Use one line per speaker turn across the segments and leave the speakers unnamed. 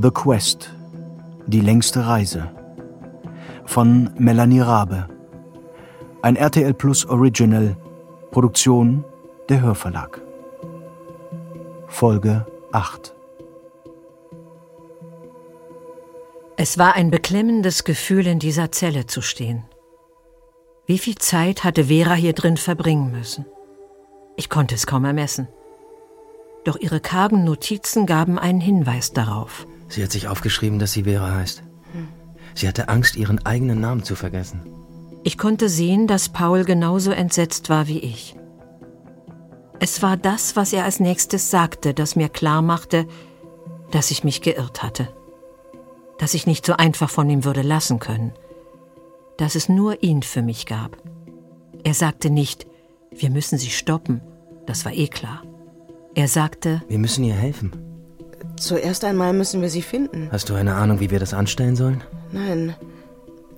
The Quest Die längste Reise von Melanie Rabe. Ein RTL Plus Original, Produktion der Hörverlag. Folge 8
Es war ein beklemmendes Gefühl, in dieser Zelle zu stehen. Wie viel Zeit hatte Vera hier drin verbringen müssen? Ich konnte es kaum ermessen. Doch ihre kargen Notizen gaben einen Hinweis darauf.
Sie hat sich aufgeschrieben, dass sie Vera heißt. Sie hatte Angst, ihren eigenen Namen zu vergessen.
Ich konnte sehen, dass Paul genauso entsetzt war wie ich. Es war das, was er als nächstes sagte, das mir klar machte, dass ich mich geirrt hatte. Dass ich nicht so einfach von ihm würde lassen können. Dass es nur ihn für mich gab. Er sagte nicht, wir müssen sie stoppen. Das war eh klar. Er sagte,
Wir müssen ihr helfen.
Zuerst einmal müssen wir sie finden.
Hast du eine Ahnung, wie wir das anstellen sollen?
Nein.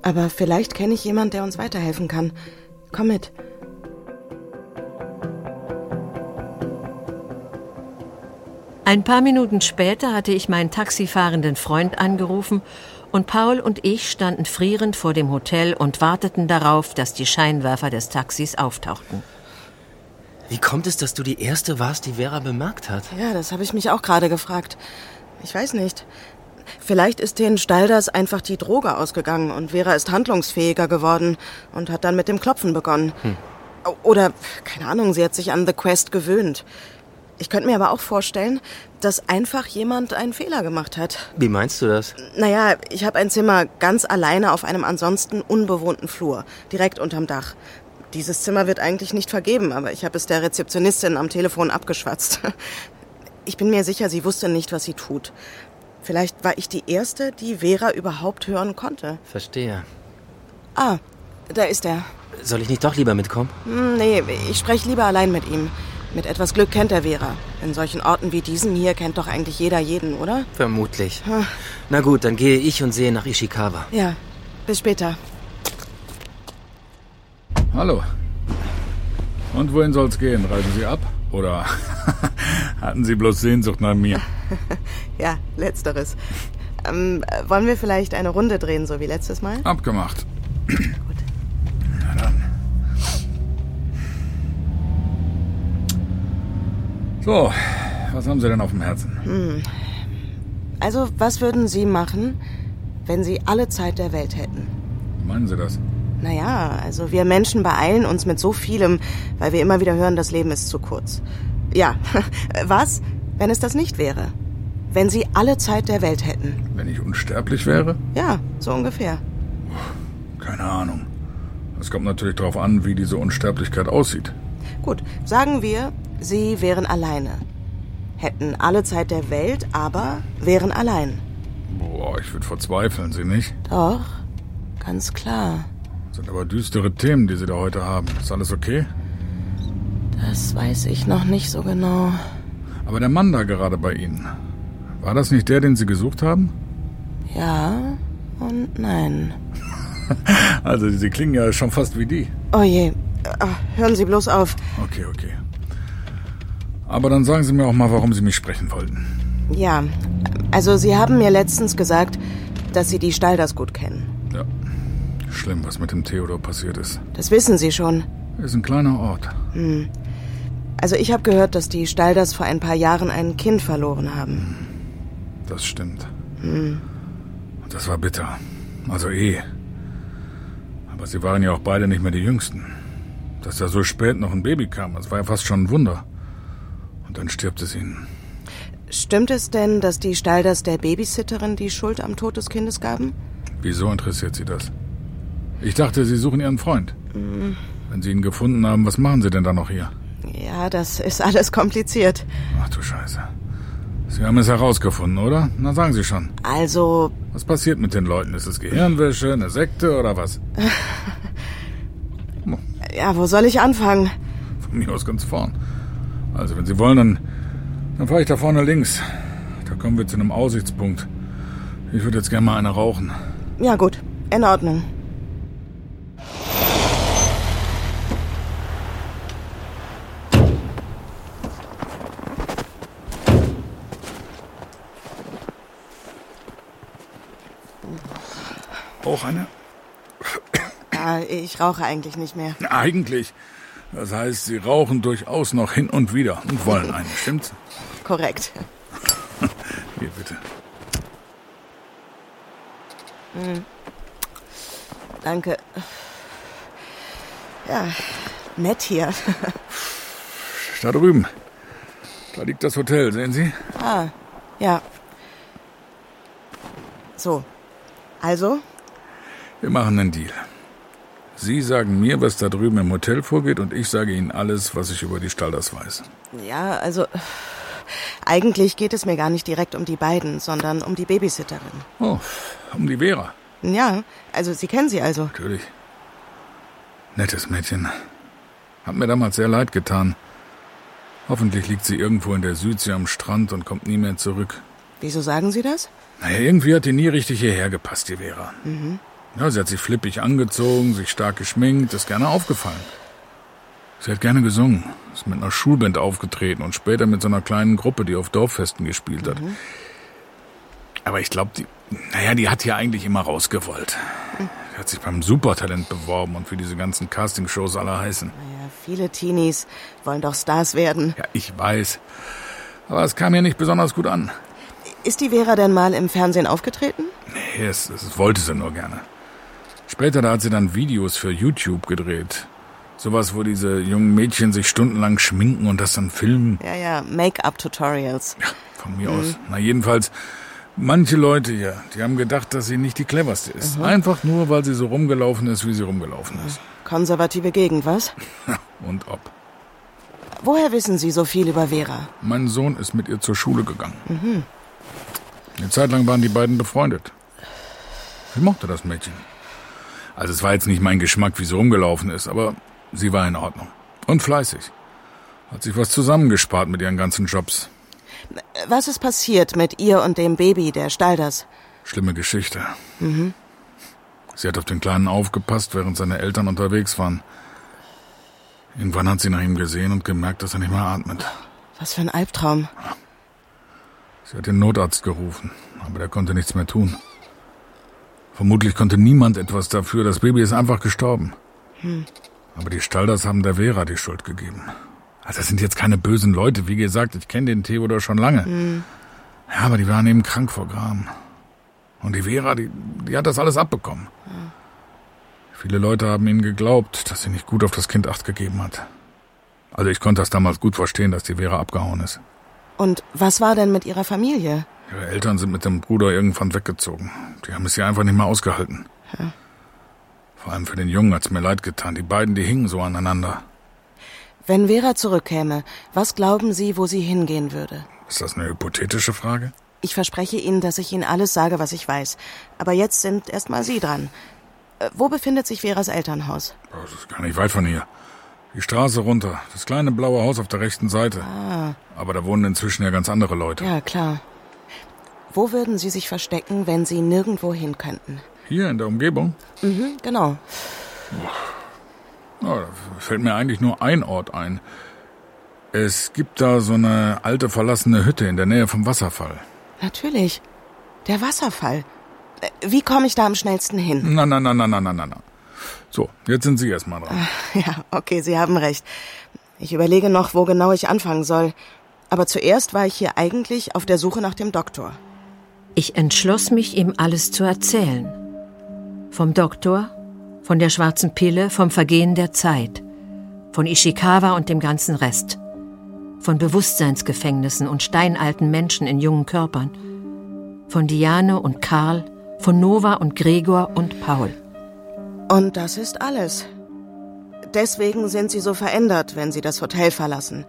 Aber vielleicht kenne ich jemand, der uns weiterhelfen kann. Komm mit.
Ein paar Minuten später hatte ich meinen taxifahrenden Freund angerufen und Paul und ich standen frierend vor dem Hotel und warteten darauf, dass die Scheinwerfer des Taxis auftauchten.
Wie kommt es, dass du die Erste warst, die Vera bemerkt hat?
Ja, das habe ich mich auch gerade gefragt. Ich weiß nicht. Vielleicht ist den Stalders einfach die Droge ausgegangen und Vera ist handlungsfähiger geworden und hat dann mit dem Klopfen begonnen. Oder, keine Ahnung, sie hat sich an The Quest gewöhnt. Ich könnte mir aber auch vorstellen, dass einfach jemand einen Fehler gemacht hat.
Wie meinst du das?
Naja, ich habe ein Zimmer ganz alleine auf einem ansonsten unbewohnten Flur, direkt unterm Dach. Dieses Zimmer wird eigentlich nicht vergeben, aber ich habe es der Rezeptionistin am Telefon abgeschwatzt. Ich bin mir sicher, sie wusste nicht, was sie tut. Vielleicht war ich die Erste, die Vera überhaupt hören konnte.
Verstehe.
Ah, da ist er.
Soll ich nicht doch lieber mitkommen?
Hm, nee, ich spreche lieber allein mit ihm. Mit etwas Glück kennt er Vera. In solchen Orten wie diesem hier kennt doch eigentlich jeder jeden, oder?
Vermutlich. Na gut, dann gehe ich und sehe nach Ishikawa.
Ja, bis später.
Hallo. Und wohin soll's gehen? Reisen Sie ab? Oder hatten Sie bloß Sehnsucht nach mir?
Ja, letzteres. Ähm, äh, wollen wir vielleicht eine Runde drehen, so wie letztes Mal?
Abgemacht.
Gut.
Na dann. So, was haben Sie denn auf dem Herzen?
Also, was würden Sie machen, wenn Sie alle Zeit der Welt hätten?
Meinen Sie das?
Naja, also wir Menschen beeilen uns mit so vielem, weil wir immer wieder hören, das Leben ist zu kurz. Ja, was, wenn es das nicht wäre? Wenn Sie alle Zeit der Welt hätten?
Wenn ich unsterblich wäre?
Ja, so ungefähr.
Keine Ahnung. Es kommt natürlich darauf an, wie diese Unsterblichkeit aussieht.
Gut, sagen wir, Sie wären alleine. Hätten alle Zeit der Welt, aber wären allein.
Boah, ich würde verzweifeln, Sie nicht?
Doch, ganz klar.
Sind aber düstere Themen, die Sie da heute haben. Ist alles okay?
Das weiß ich noch nicht so genau.
Aber der Mann da gerade bei Ihnen, war das nicht der, den Sie gesucht haben?
Ja und nein.
Also, Sie klingen ja schon fast wie die.
Oh je, Ah, hören Sie bloß auf.
Okay, okay. Aber dann sagen Sie mir auch mal, warum Sie mich sprechen wollten.
Ja, also Sie haben mir letztens gesagt, dass Sie die Stalders gut kennen.
Schlimm, was mit dem Theodor passiert ist.
Das wissen Sie schon.
Ist ein kleiner Ort.
Also ich habe gehört, dass die Stalders vor ein paar Jahren ein Kind verloren haben.
Das stimmt. Und das war bitter. Also eh. Aber sie waren ja auch beide nicht mehr die Jüngsten. Dass da so spät noch ein Baby kam, das war ja fast schon ein Wunder. Und dann stirbt es ihnen.
Stimmt es denn, dass die Stalders der Babysitterin die Schuld am Tod des Kindes gaben?
Wieso interessiert Sie das? Ich dachte, Sie suchen Ihren Freund. Wenn Sie ihn gefunden haben, was machen Sie denn da noch hier?
Ja, das ist alles kompliziert.
Ach du Scheiße. Sie haben es herausgefunden, oder? Na sagen Sie schon.
Also,
Was passiert mit den Leuten? Ist es Gehirnwäsche, eine Sekte oder was?
ja, wo soll ich anfangen?
Von mir aus ganz vorn. Also, wenn Sie wollen, dann, dann fahre ich da vorne links. Da kommen wir zu einem Aussichtspunkt. Ich würde jetzt gerne mal eine rauchen.
Ja, gut, in Ordnung.
Auch eine?
Ja, ich rauche eigentlich nicht mehr.
Eigentlich. Das heißt, Sie rauchen durchaus noch hin und wieder und wollen eine, stimmt's?
Korrekt.
Hier, bitte.
Danke. Ja, nett hier.
Da drüben. Da liegt das Hotel, sehen Sie?
Ah, ja. So. Also,
Wir machen einen Deal. Sie sagen mir, was da drüben im Hotel vorgeht, und ich sage Ihnen alles, was ich über die Stalders weiß.
ja, also. Eigentlich geht es mir gar nicht direkt um die beiden, sondern um die Babysitterin.
Oh, um die Vera.
Ja, also Sie kennen sie also.
Natürlich. Nettes Mädchen. Hat mir damals sehr leid getan. Hoffentlich liegt sie irgendwo in der Südsee am Strand und kommt nie mehr zurück.
Wieso sagen Sie das?
Naja, irgendwie hat die nie richtig hierher gepasst, die Vera. Ja, sie hat sich flippig angezogen, sich stark geschminkt, ist gerne aufgefallen. Sie hat gerne gesungen, ist mit einer Schulband aufgetreten und später mit so einer kleinen Gruppe, die auf Dorffesten gespielt hat. Aber ich glaube, die, naja, die hat hier eigentlich immer rausgewollt. Die hat sich beim Supertalent beworben und wie diese ganzen Castingshows alle heißen.
Naja, viele Teenies wollen doch Stars werden.
Ja, ich weiß. Aber es kam hier nicht besonders gut an.
Ist die Vera denn mal im Fernsehen aufgetreten?
Nee, es, es wollte sie nur gerne. Später, da hat sie dann Videos für YouTube gedreht. Sowas, wo diese jungen Mädchen sich stundenlang schminken und das dann filmen.
Ja, ja, Make-up-Tutorials.
Ja, von mir aus. Na, jedenfalls, manche Leute hier, die haben gedacht, dass sie nicht die cleverste ist. Einfach nur, weil sie so rumgelaufen ist, wie sie rumgelaufen ist.
Konservative Gegend, was?
Und ob.
Woher wissen Sie so viel über Vera?
Mein Sohn ist mit ihr zur Schule gegangen. Eine Zeit lang waren die beiden befreundet. Ich mochte das Mädchen. Also es war jetzt nicht mein Geschmack, wie sie rumgelaufen ist, aber sie war in Ordnung. Und fleißig. Hat sich was zusammengespart mit ihren ganzen Jobs.
Was ist passiert mit ihr und dem Baby der Stalders?
Schlimme Geschichte. Sie hat auf den Kleinen aufgepasst, während seine Eltern unterwegs waren. Irgendwann hat sie nach ihm gesehen und gemerkt, dass er nicht mehr atmet.
Was für ein Albtraum.
Sie hat den Notarzt gerufen, aber der konnte nichts mehr tun. Vermutlich konnte niemand etwas dafür. Das Baby ist einfach gestorben. Aber die Stalders haben der Vera die Schuld gegeben. Also das sind jetzt keine bösen Leute. Wie gesagt, ich kenne den Theodor schon lange. Ja, aber die waren eben krank vor Gram. Und die Vera, die, die hat das alles abbekommen. Viele Leute haben ihnen geglaubt, dass sie nicht gut auf das Kind acht gegeben hat. Also ich konnte das damals gut verstehen, dass die Vera abgehauen ist.
Und was war denn mit ihrer Familie?
Ihre Eltern sind mit dem Bruder irgendwann weggezogen. Die haben es hier einfach nicht mehr ausgehalten. Vor allem für den Jungen hat's mir leid getan. Die beiden, die hingen so aneinander.
Wenn Vera zurückkäme, was glauben Sie, wo sie hingehen würde?
Ist das eine hypothetische Frage?
Ich verspreche Ihnen, dass ich Ihnen alles sage, was ich weiß. Aber jetzt sind erst mal Sie dran. Äh, Wo befindet sich Veras Elternhaus?
Das ist gar nicht weit von hier. Die Straße runter. Das kleine blaue Haus auf der rechten Seite. Aber da wohnen inzwischen ja ganz andere Leute.
Ja, klar. Wo würden Sie sich verstecken, wenn Sie nirgendwo hin könnten?
Hier in der Umgebung?
Mhm, genau.
Ja, da fällt mir eigentlich nur ein Ort ein. Es gibt da so eine alte verlassene Hütte in der Nähe vom Wasserfall.
Natürlich. Der Wasserfall. Äh, Wie komme ich da am schnellsten hin?
Na, na, na, na, na, na, na, na. So, jetzt sind Sie erstmal dran.
Ja, okay, Sie haben recht. Ich überlege noch, wo genau ich anfangen soll. Aber zuerst war ich hier eigentlich auf der Suche nach dem Doktor.
Ich entschloss mich, ihm alles zu erzählen. Vom Doktor, von der schwarzen Pille, vom Vergehen der Zeit, von Ishikawa und dem ganzen Rest, von Bewusstseinsgefängnissen und steinalten Menschen in jungen Körpern, von Diane und Karl, von Nova und Gregor und Paul.
Und das ist alles. Deswegen sind Sie so verändert, wenn Sie das Hotel verlassen.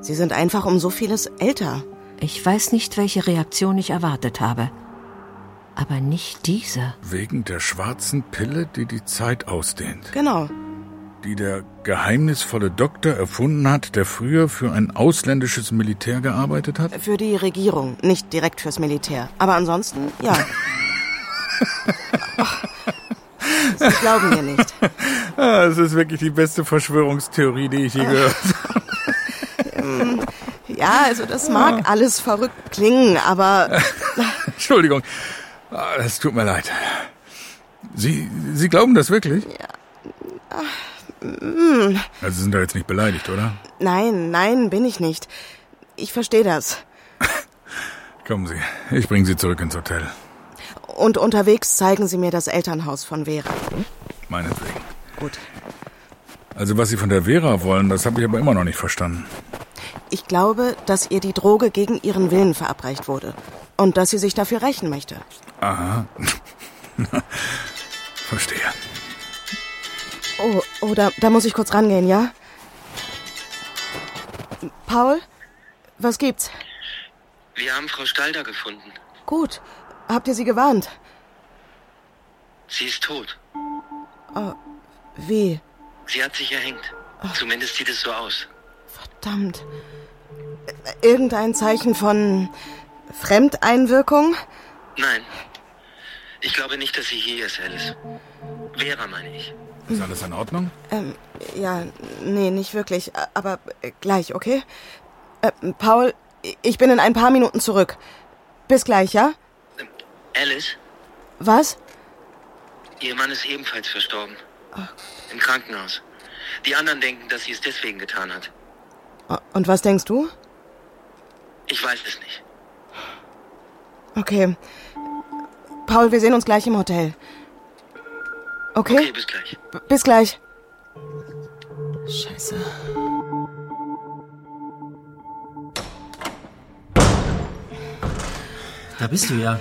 Sie sind einfach um so vieles älter.
Ich weiß nicht, welche Reaktion ich erwartet habe. Aber nicht diese.
Wegen der schwarzen Pille, die die Zeit ausdehnt.
Genau.
Die der geheimnisvolle Doktor erfunden hat, der früher für ein ausländisches Militär gearbeitet hat?
Für die Regierung, nicht direkt fürs Militär. Aber ansonsten, ja. Sie glauben mir nicht.
Ah, das ist wirklich die beste Verschwörungstheorie, die ich je gehört habe.
Ja, also das mag alles verrückt klingen, aber
Entschuldigung. Ah, Es tut mir leid. Sie, Sie glauben das wirklich?
Ja. Mm.
Also Sie sind da jetzt nicht beleidigt, oder?
Nein, nein, bin ich nicht. Ich verstehe das.
Kommen Sie, ich bringe Sie zurück ins Hotel.
Und unterwegs zeigen Sie mir das Elternhaus von Vera.
Meinetwegen.
Gut.
Also was Sie von der Vera wollen, das habe ich aber immer noch nicht verstanden.
Ich glaube, dass ihr die Droge gegen ihren Willen verabreicht wurde. Und dass sie sich dafür rächen möchte.
Aha. Verstehe.
Oh, oh da, da muss ich kurz rangehen, ja? Paul? Was gibt's?
Wir haben Frau Stalder gefunden.
Gut. Habt ihr sie gewarnt?
Sie ist tot.
Oh, wie?
Sie hat sich erhängt. Zumindest sieht es so aus.
Verdammt. Irgendein Zeichen von Fremdeinwirkung?
Nein. Ich glaube nicht, dass sie hier ist, Alice. Vera, meine ich.
Ist alles in Ordnung?
Ähm, ja, nee, nicht wirklich. Aber äh, gleich, okay? Äh, Paul, ich bin in ein paar Minuten zurück. Bis gleich, ja?
Ähm, Alice?
Was?
Ihr Mann ist ebenfalls verstorben. Im Krankenhaus. Die anderen denken, dass sie es deswegen getan hat.
Und was denkst du?
Ich weiß es nicht.
Okay. Paul, wir sehen uns gleich im Hotel. Okay?
Okay, bis gleich.
B bis gleich. Scheiße.
Da bist du ja.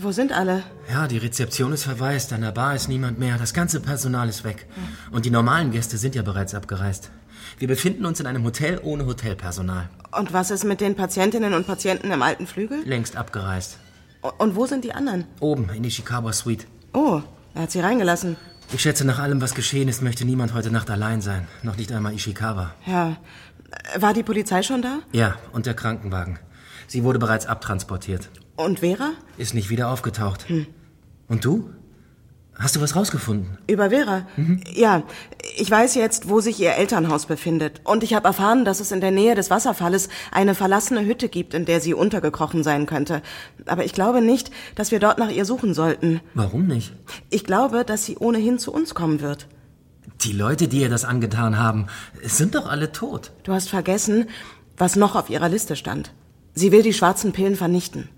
Wo sind alle?
Ja, die Rezeption ist verwaist, an der Bar ist niemand mehr, das ganze Personal ist weg. Und die normalen Gäste sind ja bereits abgereist. Wir befinden uns in einem Hotel ohne Hotelpersonal.
Und was ist mit den Patientinnen und Patienten im alten Flügel?
Längst abgereist.
Und wo sind die anderen?
Oben, in Ishikawa Suite.
Oh, er hat sie reingelassen.
Ich schätze, nach allem, was geschehen ist, möchte niemand heute Nacht allein sein. Noch nicht einmal Ishikawa.
Ja. War die Polizei schon da?
Ja, und der Krankenwagen. Sie wurde bereits abtransportiert.
Und Vera?
Ist nicht wieder aufgetaucht. Hm. Und du? Hast du was rausgefunden?
Über Vera? Mhm. Ja, ich weiß jetzt, wo sich ihr Elternhaus befindet. Und ich habe erfahren, dass es in der Nähe des Wasserfalles eine verlassene Hütte gibt, in der sie untergekrochen sein könnte. Aber ich glaube nicht, dass wir dort nach ihr suchen sollten.
Warum nicht?
Ich glaube, dass sie ohnehin zu uns kommen wird.
Die Leute, die ihr das angetan haben, sind doch alle tot.
Du hast vergessen, was noch auf ihrer Liste stand. Sie will die schwarzen Pillen vernichten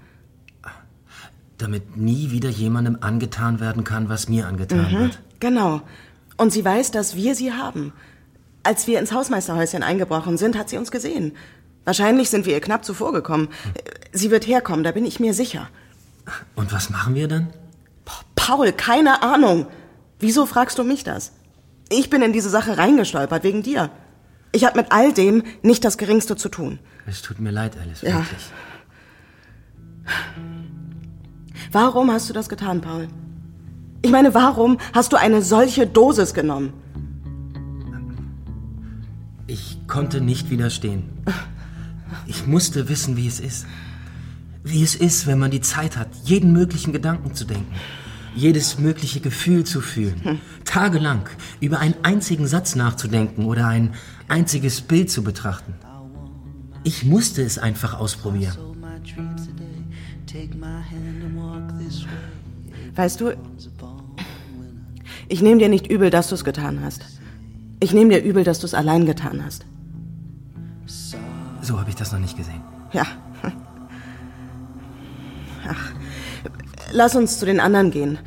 damit nie wieder jemandem angetan werden kann, was mir angetan mhm, wird.
Genau. Und sie weiß, dass wir sie haben. Als wir ins Hausmeisterhäuschen eingebrochen sind, hat sie uns gesehen. Wahrscheinlich sind wir ihr knapp zuvor gekommen. Sie wird herkommen, da bin ich mir sicher.
Und was machen wir dann?
Paul, keine Ahnung. Wieso fragst du mich das? Ich bin in diese Sache reingestolpert, wegen dir. Ich habe mit all dem nicht das Geringste zu tun.
Es tut mir leid, Alice, wirklich.
Warum hast du das getan, Paul? Ich meine, warum hast du eine solche Dosis genommen?
Ich konnte nicht widerstehen. Ich musste wissen, wie es ist. Wie es ist, wenn man die Zeit hat, jeden möglichen Gedanken zu denken, jedes mögliche Gefühl zu fühlen, tagelang über einen einzigen Satz nachzudenken oder ein einziges Bild zu betrachten. Ich musste es einfach ausprobieren.
Weißt du, ich nehme dir nicht übel, dass du es getan hast. Ich nehme dir übel, dass du es allein getan hast.
So habe ich das noch nicht gesehen.
Ja. Ach, lass uns zu den anderen gehen.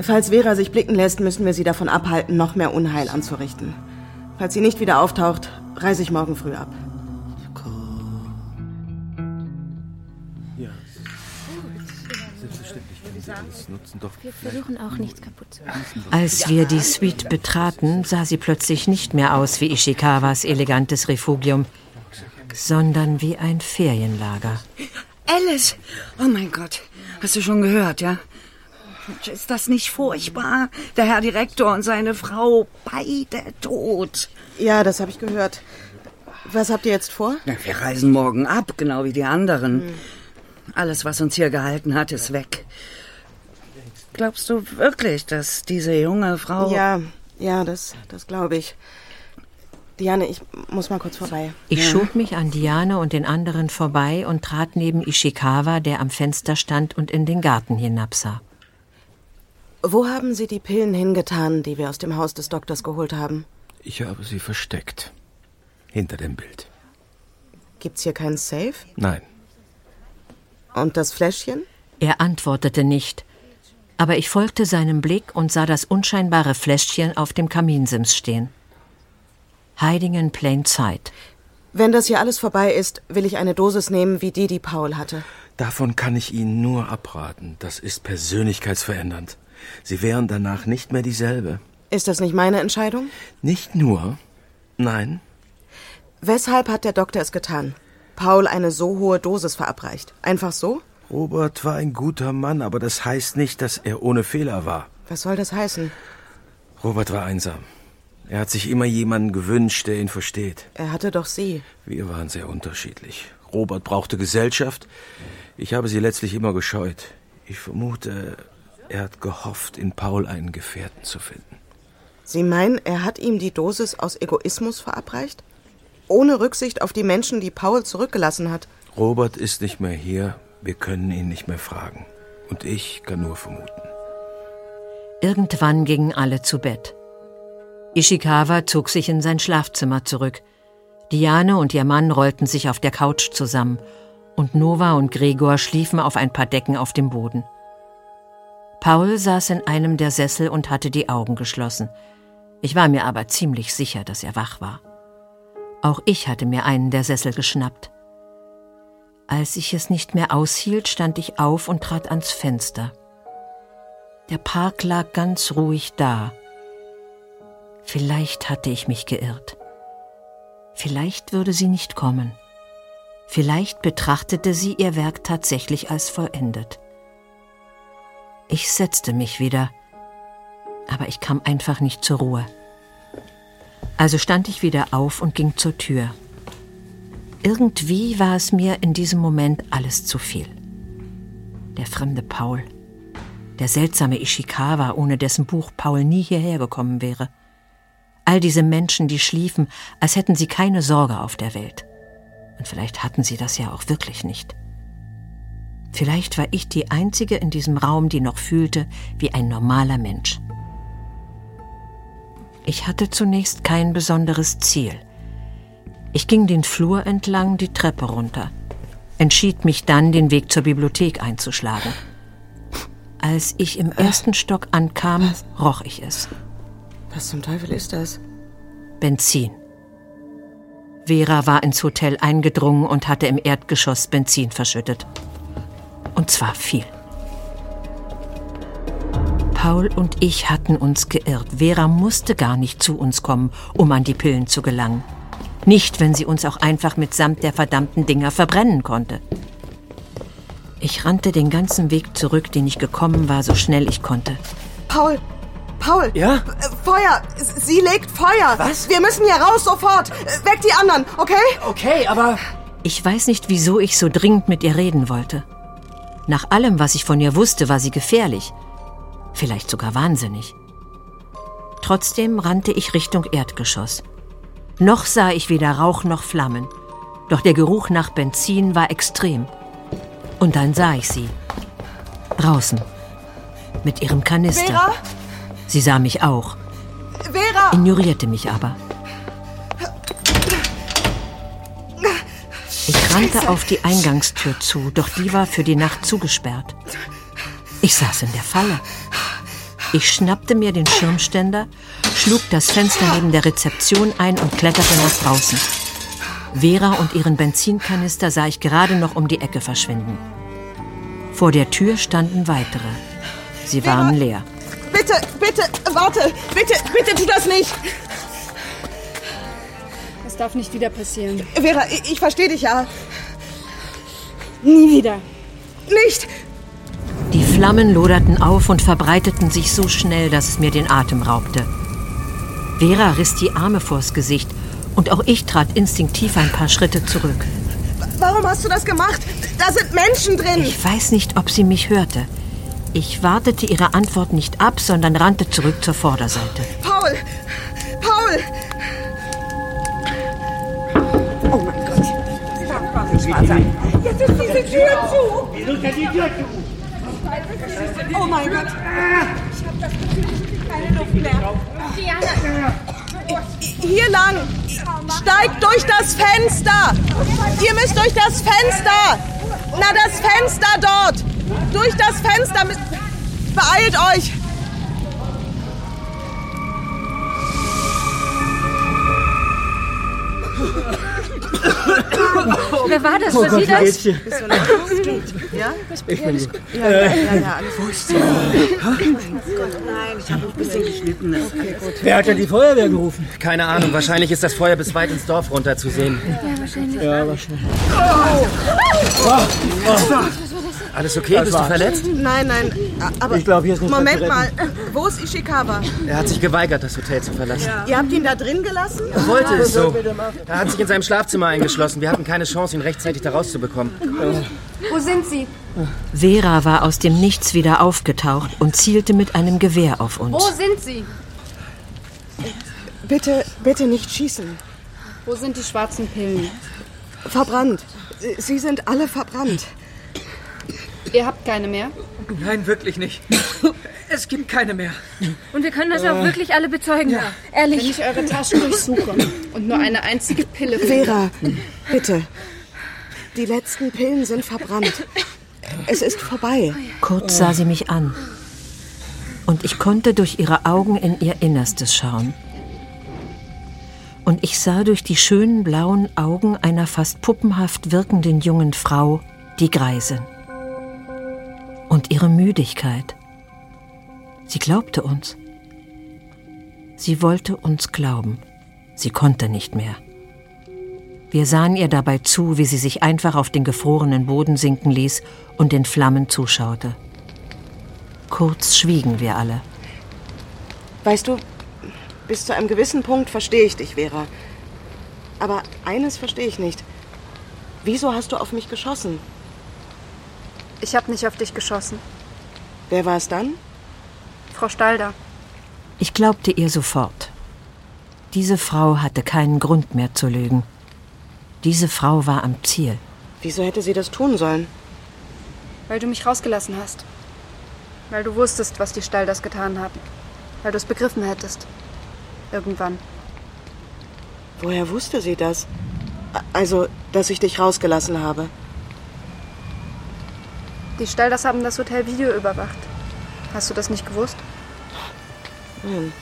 Falls Vera sich blicken lässt, müssen wir sie davon abhalten, noch mehr Unheil anzurichten. Falls sie nicht wieder auftaucht, reise ich morgen früh ab.
Wir versuchen auch nichts kaputt zu machen. Als wir die Suite betraten, sah sie plötzlich nicht mehr aus wie Ishikawas elegantes Refugium, sondern wie ein Ferienlager.
Alice! Oh mein Gott, hast du schon gehört, ja? Ist das nicht furchtbar? Der Herr Direktor und seine Frau, beide tot.
Ja, das habe ich gehört. Was habt ihr jetzt vor?
Ja, wir reisen morgen ab, genau wie die anderen. Hm. Alles, was uns hier gehalten hat, ist weg. Glaubst du wirklich, dass diese junge Frau.
Ja, ja, das, das glaube ich. Diane, ich muss mal kurz vorbei.
Ich
ja.
schob mich an Diane und den anderen vorbei und trat neben Ishikawa, der am Fenster stand und in den Garten hinabsah.
Wo haben Sie die Pillen hingetan, die wir aus dem Haus des Doktors geholt haben?
Ich habe sie versteckt. Hinter dem Bild.
Gibt's hier keinen Safe?
Nein.
Und das Fläschchen?
Er antwortete nicht, aber ich folgte seinem Blick und sah das unscheinbare Fläschchen auf dem Kaminsims stehen. Hiding in plain sight.
Wenn das hier alles vorbei ist, will ich eine Dosis nehmen, wie die, die Paul hatte.
Davon kann ich Ihnen nur abraten. Das ist persönlichkeitsverändernd. Sie wären danach nicht mehr dieselbe.
Ist das nicht meine Entscheidung?
Nicht nur. Nein.
Weshalb hat der Doktor es getan? Paul eine so hohe Dosis verabreicht. Einfach so?
Robert war ein guter Mann, aber das heißt nicht, dass er ohne Fehler war.
Was soll das heißen?
Robert war einsam. Er hat sich immer jemanden gewünscht, der ihn versteht.
Er hatte doch Sie.
Wir waren sehr unterschiedlich. Robert brauchte Gesellschaft. Ich habe sie letztlich immer gescheut. Ich vermute, er hat gehofft, in Paul einen Gefährten zu finden.
Sie meinen, er hat ihm die Dosis aus Egoismus verabreicht? Ohne Rücksicht auf die Menschen, die Paul zurückgelassen hat.
Robert ist nicht mehr hier. Wir können ihn nicht mehr fragen. Und ich kann nur vermuten.
Irgendwann gingen alle zu Bett. Ishikawa zog sich in sein Schlafzimmer zurück. Diane und ihr Mann rollten sich auf der Couch zusammen und Nova und Gregor schliefen auf ein paar Decken auf dem Boden. Paul saß in einem der Sessel und hatte die Augen geschlossen. Ich war mir aber ziemlich sicher, dass er wach war. Auch ich hatte mir einen der Sessel geschnappt. Als ich es nicht mehr aushielt, stand ich auf und trat ans Fenster. Der Park lag ganz ruhig da. Vielleicht hatte ich mich geirrt. Vielleicht würde sie nicht kommen. Vielleicht betrachtete sie ihr Werk tatsächlich als vollendet. Ich setzte mich wieder, aber ich kam einfach nicht zur Ruhe. Also stand ich wieder auf und ging zur Tür. Irgendwie war es mir in diesem Moment alles zu viel. Der fremde Paul, der seltsame Ishikawa, ohne dessen Buch Paul nie hierher gekommen wäre. All diese Menschen, die schliefen, als hätten sie keine Sorge auf der Welt. Und vielleicht hatten sie das ja auch wirklich nicht. Vielleicht war ich die Einzige in diesem Raum, die noch fühlte wie ein normaler Mensch. Ich hatte zunächst kein besonderes Ziel. Ich ging den Flur entlang die Treppe runter, entschied mich dann, den Weg zur Bibliothek einzuschlagen. Als ich im ersten Stock ankam, roch ich es.
Was zum Teufel ist das?
Benzin. Vera war ins Hotel eingedrungen und hatte im Erdgeschoss Benzin verschüttet. Und zwar viel. Paul und ich hatten uns geirrt. Vera musste gar nicht zu uns kommen, um an die Pillen zu gelangen. Nicht, wenn sie uns auch einfach mitsamt der verdammten Dinger verbrennen konnte. Ich rannte den ganzen Weg zurück, den ich gekommen war, so schnell ich konnte.
Paul! Paul!
Ja?
Äh, Feuer! Sie legt Feuer!
Was?
Wir müssen hier raus, sofort! Äh, Weg die anderen, okay?
Okay, aber.
Ich weiß nicht, wieso ich so dringend mit ihr reden wollte. Nach allem, was ich von ihr wusste, war sie gefährlich. Vielleicht sogar wahnsinnig. Trotzdem rannte ich Richtung Erdgeschoss. Noch sah ich weder Rauch noch Flammen. Doch der Geruch nach Benzin war extrem. Und dann sah ich sie. Draußen. Mit ihrem Kanister.
Vera?
Sie sah mich auch,
Vera!
ignorierte mich aber. Ich rannte auf die Eingangstür zu, doch die war für die Nacht zugesperrt. Ich saß in der Falle. Ich schnappte mir den Schirmständer, schlug das Fenster neben der Rezeption ein und kletterte nach draußen. Vera und ihren Benzinkanister sah ich gerade noch um die Ecke verschwinden. Vor der Tür standen weitere. Sie waren leer.
Bitte, bitte, warte! Bitte, bitte tu das nicht!
Das darf nicht wieder passieren.
Vera, ich, ich verstehe dich ja.
Nie wieder.
Nicht!
Die Flammen loderten auf und verbreiteten sich so schnell, dass es mir den Atem raubte. Vera riss die Arme vors Gesicht und auch ich trat instinktiv ein paar Schritte zurück.
Warum hast du das gemacht? Da sind Menschen drin!
Ich weiß nicht, ob sie mich hörte. Ich wartete ihre Antwort nicht ab, sondern rannte zurück zur Vorderseite.
Paul! Paul! Oh mein Gott!
Wieso ist denn die Tür zu?
Oh mein Gott. Ich hab das Gefühl, ich krieg keine Luft mehr. Hier lang. Steigt durch das Fenster. Ihr müsst durch das Fenster. Na, das Fenster dort. Durch das Fenster. Beeilt euch.
Wer war das? Oh war
Gott,
Sie das?
Dir?
Bist du? Geht. Ja?
Ich bin gut.
Ja, ja, ja, ja alles
ist sie? Nein, ich habe ein bisschen geschnitten.
Okay, gut.
Wer hat denn die Feuerwehr gerufen?
Keine Ahnung, wahrscheinlich ist das Feuer bis weit ins Dorf runter zu sehen.
Ja, wahrscheinlich.
Ja, wahrscheinlich.
Alles okay? Bist du verletzt?
Nein, nein, aber
Ich glaube, hier ist nicht
Moment mal, wo ist Ishikawa?
Er hat sich geweigert, das Hotel zu verlassen.
Ihr habt ihn da drin gelassen?
Er wollte es so. Er hat sich in seinem Schlafzimmer eingeschlossen. Wir hatten keine Chance, ihn rechtzeitig da rauszubekommen.
Wo sind Sie?
Vera war aus dem Nichts wieder aufgetaucht und zielte mit einem Gewehr auf
Wo
uns.
sind Sie?
Bitte, bitte nicht schießen.
Wo sind die schwarzen Pillen?
Verbrannt. Sie sind alle verbrannt.
Ihr habt keine mehr?
Nein, wirklich nicht. Es gibt keine mehr.
Und wir können das auch wirklich alle bezeugen.
Wenn
Ehrlich.
ich eure Taschen durchsuche und nur eine einzige Pille finde.
Vera, bitte. Die letzten Pillen sind verbrannt. Es ist vorbei.
Kurz sah sie mich an. Und ich konnte durch ihre Augen in ihr Innerstes schauen. Und ich sah durch die schönen blauen Augen einer fast puppenhaft wirkenden jungen Frau die Greisin. Und ihre Müdigkeit. Sie glaubte uns. Sie wollte uns glauben. Sie konnte nicht mehr. Wir sahen ihr dabei zu, wie sie sich einfach auf den gefrorenen Boden sinken ließ und den Flammen zuschaute. Kurz schwiegen wir alle.
Weißt du, bis zu einem gewissen Punkt verstehe ich dich, Vera. Aber eines verstehe ich nicht. Wieso hast du auf mich geschossen?
Ich habe nicht auf dich geschossen.
Wer war es dann?
Frau Stalder.
Ich glaubte ihr sofort. Diese Frau hatte keinen Grund mehr zu lügen. Diese Frau war am Ziel.
Wieso hätte sie das tun sollen?
Weil du mich rausgelassen hast. Weil du wusstest, was die Stalders getan haben. Weil du es begriffen hättest. Irgendwann.
Woher wusste sie das? Also, dass ich dich rausgelassen habe.
Die Stalders haben das Hotel Video überwacht. Hast du das nicht gewusst?
Nein.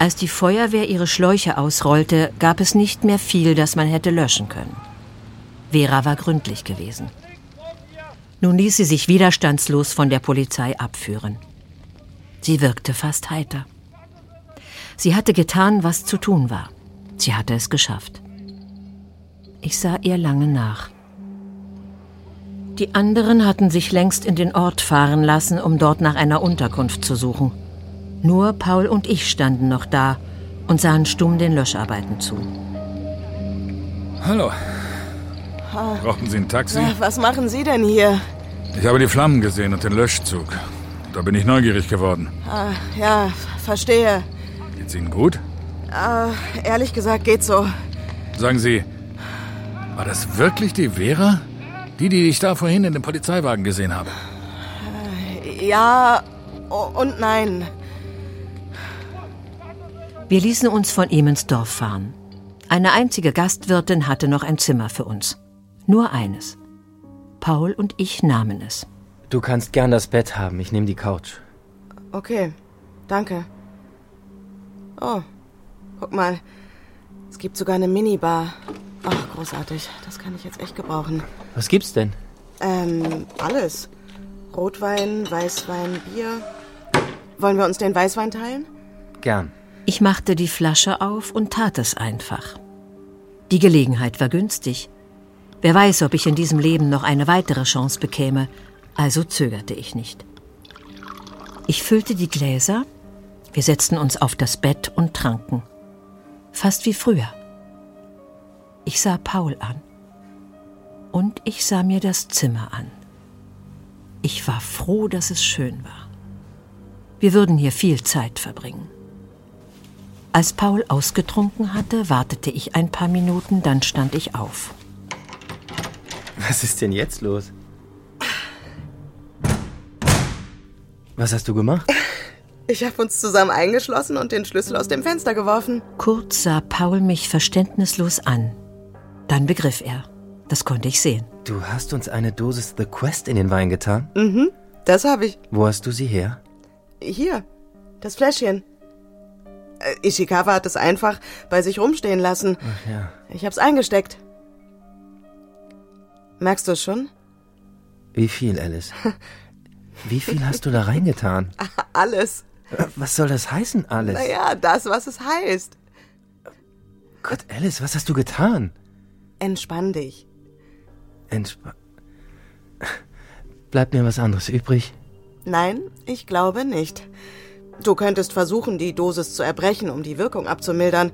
Als die Feuerwehr ihre Schläuche ausrollte, gab es nicht mehr viel, das man hätte löschen können. Vera war gründlich gewesen. Nun ließ sie sich widerstandslos von der Polizei abführen. Sie wirkte fast heiter. Sie hatte getan, was zu tun war. Sie hatte es geschafft. Ich sah ihr lange nach. Die anderen hatten sich längst in den Ort fahren lassen, um dort nach einer Unterkunft zu suchen. Nur Paul und ich standen noch da und sahen stumm den Löscharbeiten zu.
Hallo. Brauchten Sie ein Taxi?
Was machen Sie denn hier?
Ich habe die Flammen gesehen und den Löschzug. Da bin ich neugierig geworden.
Ah, ja, verstehe.
Geht's Ihnen gut?
Ah, ehrlich gesagt geht so.
Sagen Sie, war das wirklich die Vera? Die, die ich da vorhin in dem Polizeiwagen gesehen habe.
Ja und nein.
Wir ließen uns von ihm ins Dorf fahren. Eine einzige Gastwirtin hatte noch ein Zimmer für uns. Nur eines. Paul und ich nahmen es.
Du kannst gern das Bett haben. Ich nehme die Couch.
Okay, danke. Oh, guck mal. Es gibt sogar eine Minibar. Ach, großartig. Das kann ich jetzt echt gebrauchen.
Was gibt's denn?
Ähm, alles. Rotwein, Weißwein, Bier. Wollen wir uns den Weißwein teilen?
Gern.
Ich machte die Flasche auf und tat es einfach. Die Gelegenheit war günstig. Wer weiß, ob ich in diesem Leben noch eine weitere Chance bekäme, also zögerte ich nicht. Ich füllte die Gläser, wir setzten uns auf das Bett und tranken. Fast wie früher. Ich sah Paul an. Und ich sah mir das Zimmer an. Ich war froh, dass es schön war. Wir würden hier viel Zeit verbringen. Als Paul ausgetrunken hatte, wartete ich ein paar Minuten, dann stand ich auf.
Was ist denn jetzt los? Was hast du gemacht?
Ich habe uns zusammen eingeschlossen und den Schlüssel aus dem Fenster geworfen.
Kurz sah Paul mich verständnislos an. Dann begriff er. Das konnte ich sehen.
Du hast uns eine Dosis The Quest in den Wein getan?
Mhm, das habe ich.
Wo hast du sie her?
Hier, das Fläschchen. Äh, Ishikawa hat es einfach bei sich rumstehen lassen.
Ach ja.
Ich hab's eingesteckt. Merkst du es schon?
Wie viel, Alice? Wie viel hast du da reingetan?
Alles.
Äh, Was soll das heißen, alles?
Naja, das, was es heißt.
Gott, Alice, was hast du getan?
Entspann dich.
Entspa Bleibt mir was anderes übrig?
Nein, ich glaube nicht. Du könntest versuchen, die Dosis zu erbrechen, um die Wirkung abzumildern.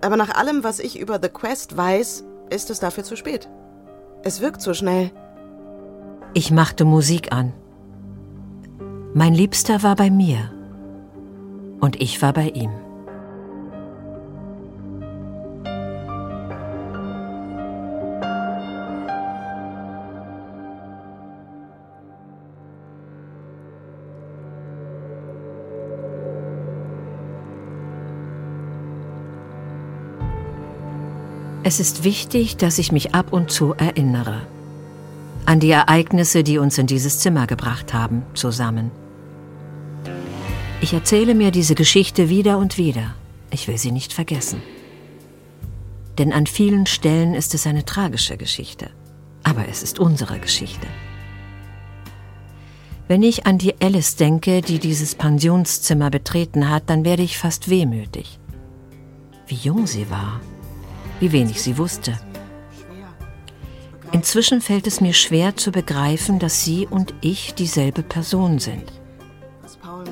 Aber nach allem, was ich über The Quest weiß, ist es dafür zu spät. Es wirkt zu schnell.
Ich machte Musik an. Mein Liebster war bei mir. Und ich war bei ihm. Es ist wichtig, dass ich mich ab und zu erinnere. An die Ereignisse, die uns in dieses Zimmer gebracht haben, zusammen. Ich erzähle mir diese Geschichte wieder und wieder. Ich will sie nicht vergessen. Denn an vielen Stellen ist es eine tragische Geschichte. Aber es ist unsere Geschichte. Wenn ich an die Alice denke, die dieses Pensionszimmer betreten hat, dann werde ich fast wehmütig. Wie jung sie war, wie wenig sie wusste. Inzwischen fällt es mir schwer zu begreifen, dass sie und ich dieselbe Person sind.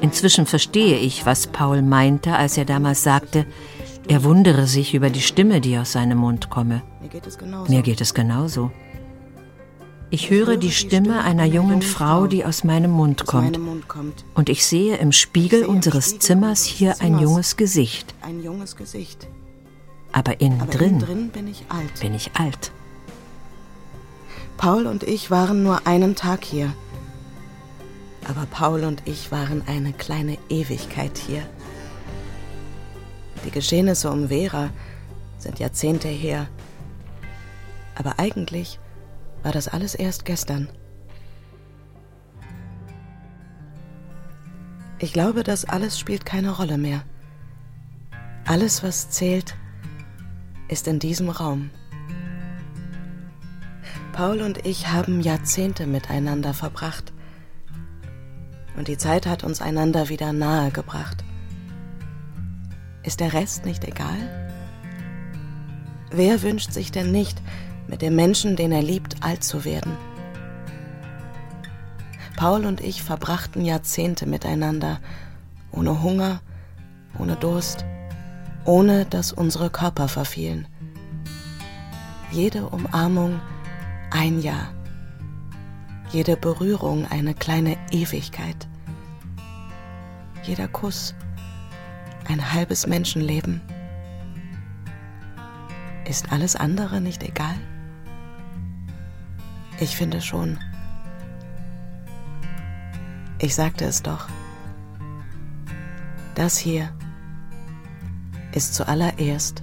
Inzwischen verstehe ich, was Paul meinte, als er damals sagte, er wundere sich über die Stimme, die aus seinem Mund komme.
Mir geht es genauso.
Ich höre die Stimme einer jungen Frau, die aus meinem Mund kommt. Und ich sehe im Spiegel unseres Zimmers hier
ein junges Gesicht.
Aber innen
Aber
drin
innen drin bin ich alt.
bin ich alt.
Paul und ich waren nur einen Tag hier. Aber Paul und ich waren eine kleine Ewigkeit hier. Die Geschehnisse um Vera sind Jahrzehnte her. Aber eigentlich war das alles erst gestern. Ich glaube, das alles spielt keine Rolle mehr. Alles, was zählt, ist in diesem Raum. Paul und ich haben Jahrzehnte miteinander verbracht. Und die Zeit hat uns einander wieder nahe gebracht. Ist der Rest nicht egal? Wer wünscht sich denn nicht, mit dem Menschen, den er liebt, alt zu werden? Paul und ich verbrachten Jahrzehnte miteinander, ohne Hunger, ohne Durst, ohne dass unsere Körper verfielen. Jede Umarmung ein Jahr, jede Berührung eine kleine Ewigkeit, jeder Kuss ein halbes Menschenleben. Ist alles andere nicht egal? Ich finde schon. Ich sagte es doch. Das hier ist zuallererst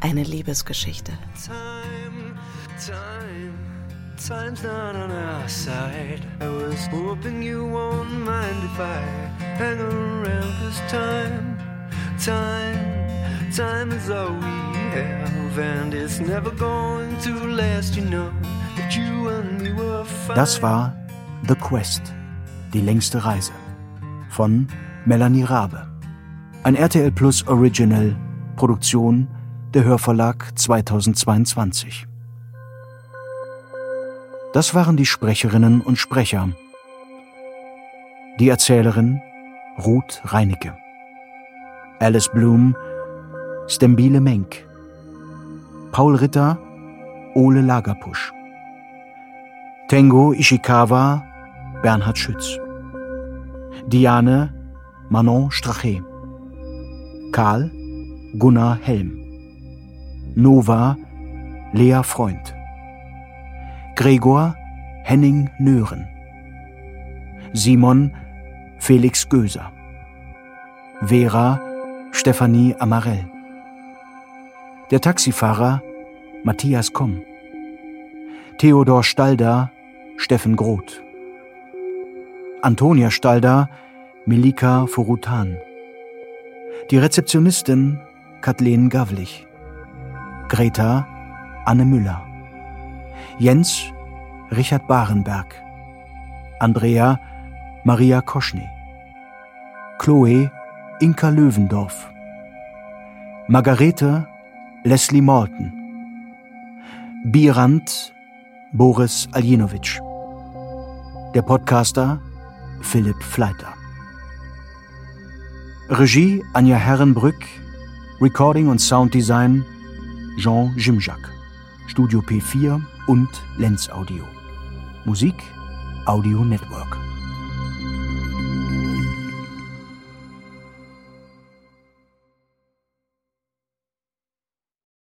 eine Liebesgeschichte.
Time, time, time's not on our side. I was hoping you won't mind if I hang around, cause time, time, time is all we have, and it's never going to last, you know. But you and me were fine.
Das war The Quest, die längste Reise von Melanie Rabe. Ein RTL Plus Original, Produktion der Hörverlag 2022. Das waren die Sprecherinnen und Sprecher. Die Erzählerin Ruth Reinicke. Alice Bloom Stembile Menk. Paul Ritter Ole Lagerpusch. Tengo Ishikawa Bernhard Schütz. Diane Manon Strache. Karl Gunnar Helm. Nova Lea Freund. Gregor Henning Nören. Simon Felix Göser. Vera Stefanie Amarell. Der Taxifahrer Matthias Komm. Theodor Stalder Steffen Groth. Antonia Stalder Melika Forutan. Die Rezeptionistin Kathleen Gavlich. Greta Anne Müller. Jens Richard Barenberg. Andrea Maria Koschny. Chloe Inka Löwendorf. Margarete Leslie Morton. Birand Boris Aljinovic. Der Podcaster Philipp Fleiter. Regie Anja Herrenbrück. Recording und Sounddesign Jean Jimjak. Studio P4 und Lenz Audio. Musik Audio Network.